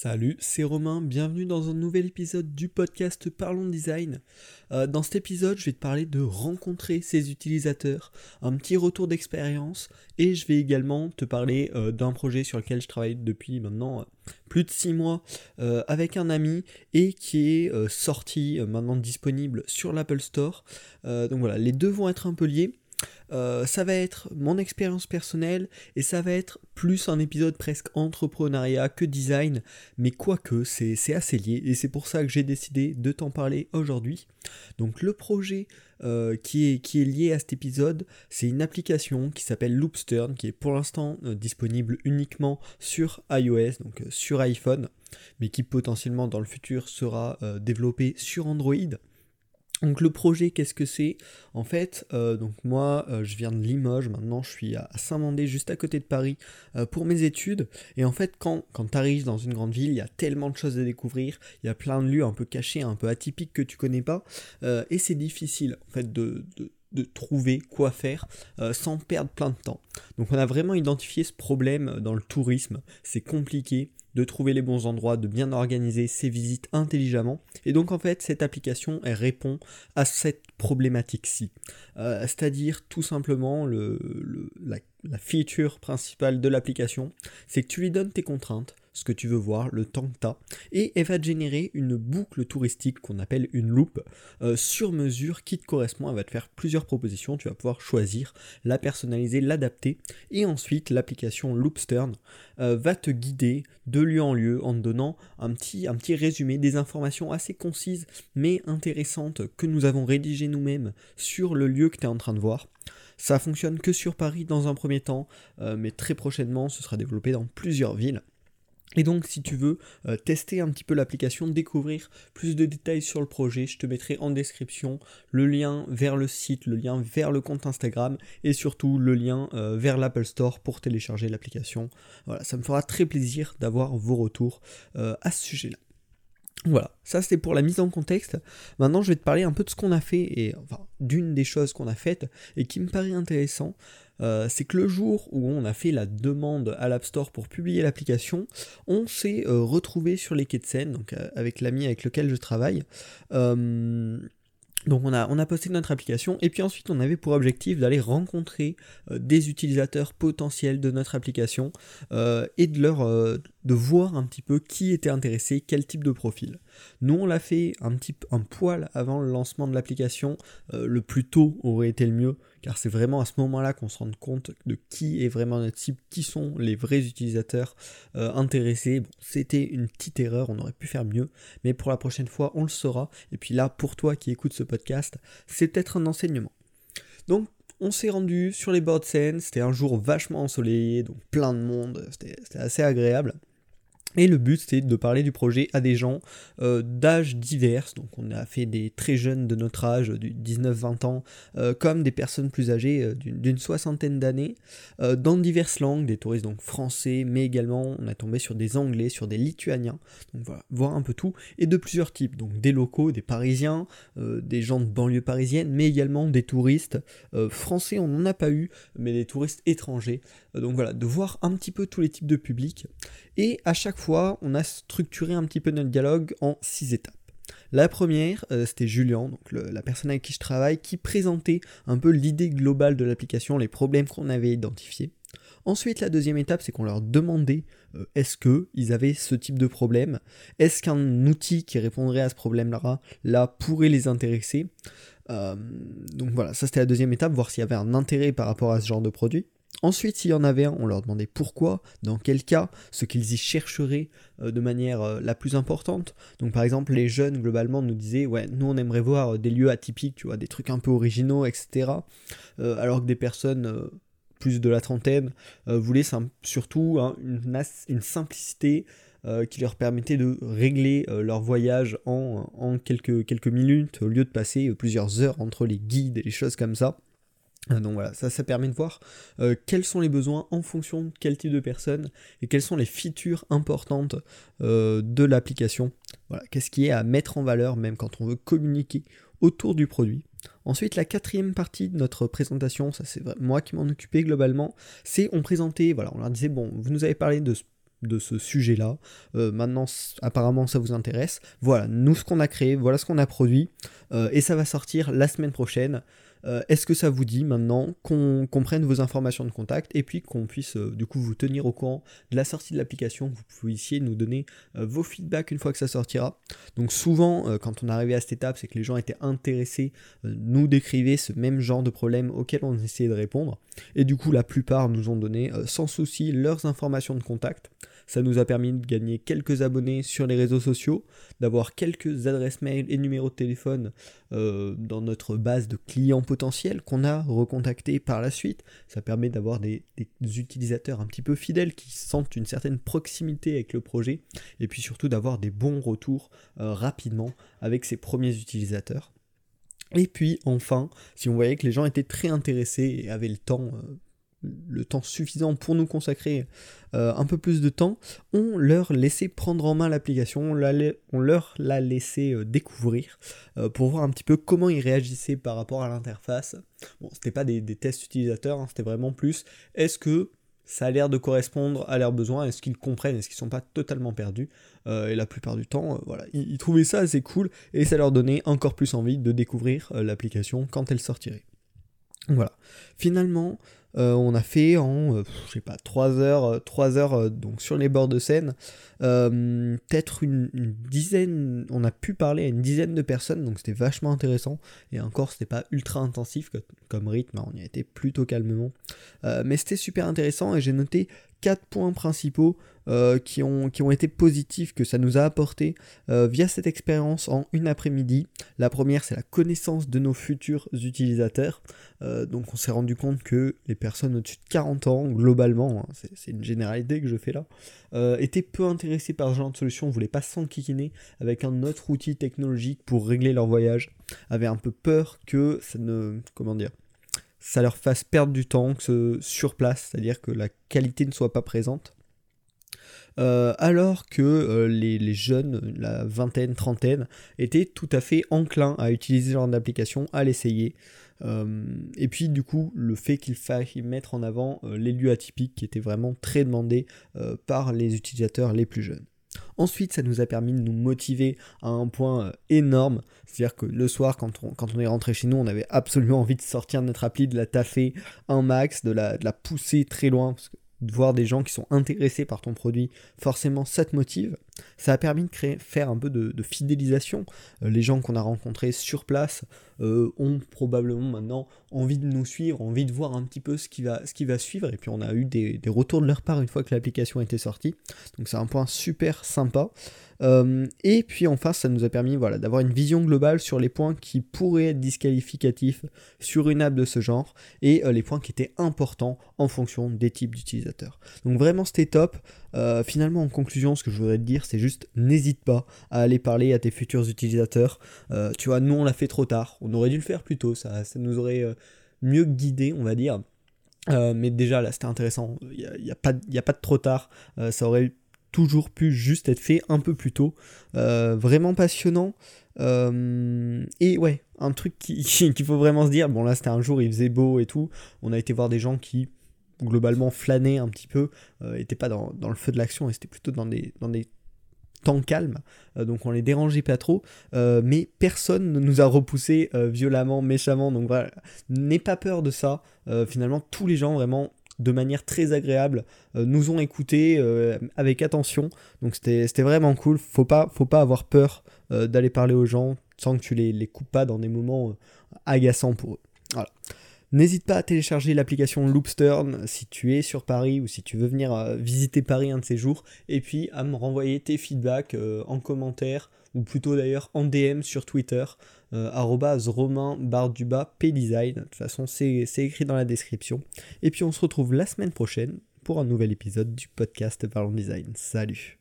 Salut, c'est Romain, bienvenue dans un nouvel épisode du podcast Parlons Design. Euh, dans cet épisode, je vais te parler de rencontrer ses utilisateurs, un petit retour d'expérience, et je vais également te parler euh, d'un projet sur lequel je travaille depuis maintenant euh, plus de 6 mois avec un ami et qui est sorti maintenant disponible sur l'Apple Store. donc voilà, les deux vont être un peu liés. Euh, ça va être mon expérience personnelle et ça va être plus un épisode presque entrepreneuriat que design, mais quoique c'est assez lié et c'est pour ça que j'ai décidé de t'en parler aujourd'hui. Donc le projet euh, qui, est, lié à cet épisode, c'est une application qui s'appelle Loopstern, qui est pour l'instant euh, disponible uniquement sur iOS, donc sur iPhone, mais qui potentiellement dans le futur sera développé sur Android. Donc le projet, qu'est-ce que c'est? En fait, euh, donc moi, euh, je viens de Limoges, maintenant je suis à Saint-Mandé, juste à côté de Paris, euh, pour mes études. Et en fait, quand, quand tu arrives dans une grande ville, il y a tellement de choses à découvrir, il y a plein de lieux un peu cachés, un peu atypiques que tu connais pas, et c'est difficile en fait de, de trouver quoi faire sans perdre plein de temps. Donc on a vraiment identifié ce problème dans le tourisme, c'est compliqué, de trouver les bons endroits, de bien organiser ses visites intelligemment. Et donc en fait, cette application, elle répond à cette problématique-ci. Euh, c'est-à-dire tout simplement le, la, la feature principale de l'application, c'est que tu lui donnes tes contraintes, ce que tu veux voir, le temps que tu as, et elle va te générer une boucle touristique qu'on appelle une loupe euh, sur mesure qui te correspond. Elle va te faire plusieurs propositions, tu vas pouvoir choisir, la personnaliser, l'adapter, et ensuite l'application Loopstern euh, va te guider de lieu en lieu en te donnant un petit, un petit résumé, des informations assez concises mais intéressantes que nous avons rédigées nous-mêmes sur le lieu que tu es en train de voir. Ça fonctionne que sur Paris dans un premier temps, euh, mais très prochainement ce sera développé dans plusieurs villes. Et donc si tu veux euh, tester un petit peu l'application, découvrir plus de détails sur le projet, je te mettrai en description le lien vers le site, le lien vers le compte Instagram et surtout le lien euh, vers l'Apple Store pour télécharger l'application. Voilà, ça me fera très plaisir d'avoir vos retours à ce sujet-là. Voilà, ça c'était pour la mise en contexte. Maintenant, je vais te parler un peu de ce qu'on a fait et d'une des choses qu'on a faites et qui me paraît intéressant. Euh, c'est que le jour où on a fait la demande à l'App Store pour publier l'application, on s'est euh, retrouvé sur les quais de Seine, donc euh, avec l'ami avec lequel je travaille. Donc on a, posté notre application et puis ensuite on avait pour objectif d'aller rencontrer des utilisateurs potentiels de notre application et de leur de voir un petit peu qui était intéressé, quel type de profil. Nous, on l'a fait un petit un poil avant le lancement de l'application. Euh, le plus tôt aurait été le mieux, car c'est vraiment à ce moment-là qu'on se rend compte de qui est vraiment notre cible, qui sont les vrais utilisateurs euh, intéressés. Bon, c'était une petite erreur, on aurait pu faire mieux, mais pour la prochaine fois, on le saura. Et puis là, pour toi qui écoutes ce podcast, c'est peut-être un enseignement. Donc, on s'est rendu sur les bords de Seine, c'était un jour vachement ensoleillé, donc plein de monde, c'était assez agréable. Et le but c'était de parler du projet à des gens euh, d'âge divers, donc on a fait des très jeunes de notre âge, du 19-20 ans, euh, comme des personnes plus âgées euh, d'une soixantaine d'années, dans diverses langues, des touristes donc français, mais également on a tombé sur des anglais, sur des lituaniens, donc voilà, voir un peu tout, et de plusieurs types, donc des locaux, des parisiens, des gens de banlieue parisienne, mais également des touristes français, on n'en a pas eu, mais des touristes étrangers, donc voilà, de voir un petit peu tous les types de publics, et à chaque on a structuré un petit peu notre dialogue en six étapes. La première, euh, c'était Julien, la personne avec qui je travaille, qui présentait un peu l'idée globale de l'application, les problèmes qu'on avait identifiés. Ensuite, la deuxième étape, c'est qu'on leur demandait euh, est-ce qu'ils avaient ce type de problème, est-ce qu'un outil qui répondrait à ce problème-là là, pourrait les intéresser? Euh, donc voilà, ça c'était la deuxième étape, voir s'il y avait un intérêt par rapport à ce genre de produit. Ensuite, s'il y en avait un, on leur demandait pourquoi, dans quel cas, ce qu'ils y chercheraient euh, de manière euh, la plus importante. Donc par exemple, les jeunes globalement nous disaient ouais, nous on aimerait voir euh, des lieux atypiques, tu vois, des trucs un peu originaux, etc. alors que des personnes plus de la trentaine voulaient surtout hein, une, simplicité qui leur permettait de régler leur voyage en, en quelques, quelques minutes au lieu de passer plusieurs heures entre les guides et les choses comme ça. Euh, donc voilà, ça, permet de voir euh, quels sont les besoins en fonction de quel type de personne et quelles sont les features importantes euh, de l'application. Voilà, qu'est-ce qui est à mettre en valeur même quand on veut communiquer autour du produit. Ensuite, la quatrième partie de notre présentation, ça c'est moi qui m'en occupais globalement, c'est on présentait, voilà, on leur disait, bon, vous nous avez parlé de de ce sujet-là. maintenant, apparemment, ça vous intéresse. Voilà, nous, ce qu'on a créé, voilà ce qu'on a produit. et ça va sortir la semaine prochaine. Euh, est-ce que ça vous dit maintenant qu'on prenne vos informations de contact et puis qu'on puisse euh, du coup vous tenir au courant de la sortie de l'application, que vous puissiez nous donner euh, vos feedbacks une fois que ça sortira. Donc souvent quand on arrivé à cette étape, c'est que les gens étaient intéressés, nous décrivaient ce même genre de problème auquel on essayait de répondre. Et du coup la plupart nous ont donné sans souci leurs informations de contact. Ça nous a permis de gagner quelques abonnés sur les réseaux sociaux, d'avoir quelques adresses mail et numéros de téléphone euh, dans notre base de clients potentiels qu'on a recontactés par la suite. Ça permet d'avoir des, utilisateurs un petit peu fidèles qui sentent une certaine proximité avec le projet et puis surtout d'avoir des bons retours euh, rapidement avec ces premiers utilisateurs. Et puis enfin, si on voyait que les gens étaient très intéressés et avaient le temps euh, le temps suffisant pour nous consacrer euh, un peu plus de temps, on leur laissait prendre en main l'application, on, leur l'a laissé euh, découvrir euh, pour voir un petit peu comment ils réagissaient par rapport à l'interface. Bon, c'était pas des, tests utilisateurs, hein, c'était vraiment plus est-ce que ça a l'air de correspondre à leurs besoins, est-ce qu'ils comprennent, est-ce qu'ils sont pas totalement perdus Et la plupart du temps, voilà, ils, trouvaient ça assez cool et ça leur donnait encore plus envie de découvrir l'application quand elle sortirait. Voilà. Finalement, euh, on a fait en, euh, pas, 3 heures, 3 euh, heures donc sur les bords de Seine. Peut-être une, dizaine, on a pu parler à une dizaine de personnes, donc c'était vachement intéressant. Et encore, c'était pas ultra intensif comme rythme, hein, on y a plutôt calmement. mais c'était super intéressant et j'ai noté 4 points principaux euh, qui, ont, qui ont été positifs que ça nous a apporté euh, via cette expérience en une après-midi. La première, c'est la connaissance de nos futurs utilisateurs. Euh, donc on s'est rendu compte que les personnes au-dessus de 40 ans, globalement, hein, c'est une généralité que je fais là, étaient peu intéressées par ce genre de solution, ne voulaient pas s'enquiquiner avec un autre outil technologique pour régler leur voyage, avaient un peu peur que ça ne... comment dire ça leur fasse perdre du temps que sur place, c'est-à-dire que la qualité ne soit pas présente. Euh, alors que euh, les, jeunes, la vingtaine, trentaine, étaient tout à fait enclins à utiliser ce genre d'application, à l'essayer. Euh, et puis du coup, le fait qu'il faille mettre en avant les lieux atypiques qui étaient vraiment très demandés par les utilisateurs les plus jeunes. Ensuite, ça nous a permis de nous motiver à un point énorme. C'est-à-dire que le soir, quand on, est rentré chez nous, on avait absolument envie de sortir notre appli, de la taffer un max, de la, de la pousser très loin. De voir des gens qui sont intéressés par ton produit, forcément ça te motive. Ça a permis de créer, faire un peu de, fidélisation. Euh, les gens qu'on a rencontrés sur place euh, ont probablement maintenant envie de nous suivre, envie de voir un petit peu ce qui va, suivre. Et puis on a eu des, retours de leur part une fois que l'application était sortie. Donc c'est un point super sympa. Euh, et puis enfin, ça nous a permis voilà, d'avoir une vision globale sur les points qui pourraient être disqualificatifs sur une app de ce genre et les points qui étaient importants en fonction des types d'utilisateurs. Donc vraiment c'était top. Euh, finalement, en conclusion, ce que je voudrais te dire, c'est juste n'hésite pas à aller parler à tes futurs utilisateurs. Euh, tu vois, nous, on l'a fait trop tard. On aurait dû le faire plus tôt. Ça, ça nous aurait euh, mieux guidé, on va dire. mais déjà, là, c'était intéressant. Il n'y a, pas, a pas de trop tard. ça aurait toujours pu juste être fait un peu plus tôt. vraiment passionnant. et ouais, un truc qu'il faut vraiment se dire, bon là c'était un jour, il faisait beau et tout, on a été voir des gens qui globalement flâner un petit peu, euh, pas dans, le feu de l'action, et c'était plutôt dans dans des temps calmes, euh, donc on les dérangeait pas trop, euh, mais personne ne nous a repoussé euh, violemment, méchamment, donc voilà, n'aie pas peur de ça, finalement tous les gens vraiment de manière très agréable nous ont écoutés avec attention, donc c'était vraiment cool, faut pas, faut pas avoir peur d'aller parler aux gens sans que tu les, les coupes pas dans des moments agaçants pour eux. Voilà. N'hésite pas à télécharger l'application Loopstern si tu es sur Paris ou si tu veux venir euh, visiter Paris un de ces jours. Et puis à me renvoyer tes feedbacks euh, en commentaire ou plutôt d'ailleurs en DM sur Twitter. Euh, romain barduba pdesign. De toute façon, c'est écrit dans la description. Et puis on se retrouve la semaine prochaine pour un nouvel épisode du podcast Parlons Design. Salut